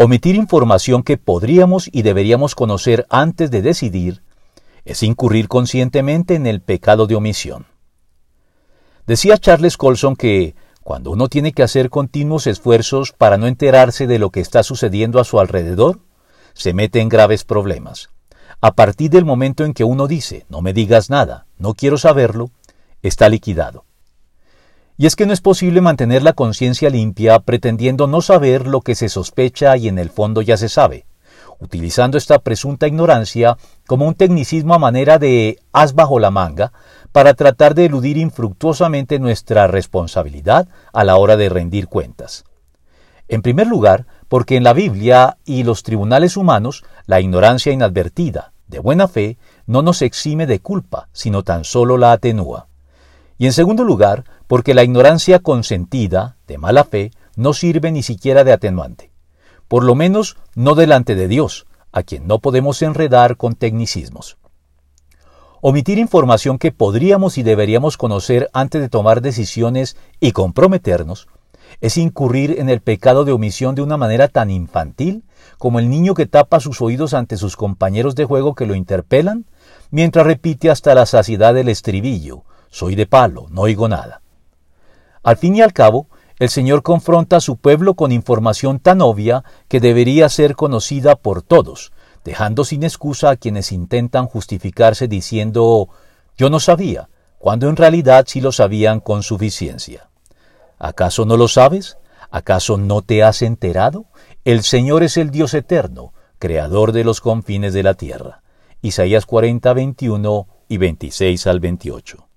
Omitir información que podríamos y deberíamos conocer antes de decidir es incurrir conscientemente en el pecado de omisión. Decía Charles Colson que cuando uno tiene que hacer continuos esfuerzos para no enterarse de lo que está sucediendo a su alrededor, se mete en graves problemas. A partir del momento en que uno dice, no me digas nada, no quiero saberlo, está liquidado. Y es que no es posible mantener la conciencia limpia pretendiendo no saber lo que se sospecha y en el fondo ya se sabe, utilizando esta presunta ignorancia como un tecnicismo a manera de as bajo la manga para tratar de eludir infructuosamente nuestra responsabilidad a la hora de rendir cuentas. En primer lugar, porque en la Biblia y los tribunales humanos la ignorancia inadvertida, de buena fe, no nos exime de culpa, sino tan solo la atenúa. Y en segundo lugar, porque la ignorancia consentida, de mala fe, no sirve ni siquiera de atenuante. Por lo menos no delante de Dios, a quien no podemos enredar con tecnicismos. Omitir información que podríamos y deberíamos conocer antes de tomar decisiones y comprometernos es incurrir en el pecado de omisión de una manera tan infantil como el niño que tapa sus oídos ante sus compañeros de juego que lo interpelan, mientras repite hasta la saciedad del estribillo, soy de palo, no oigo nada. Al fin y al cabo, el Señor confronta a su pueblo con información tan obvia que debería ser conocida por todos, dejando sin excusa a quienes intentan justificarse diciendo yo no sabía, cuando en realidad sí lo sabían con suficiencia. ¿Acaso no lo sabes? ¿Acaso no te has enterado? El Señor es el Dios eterno, creador de los confines de la tierra. Isaías 40, 21 y 26 al 28.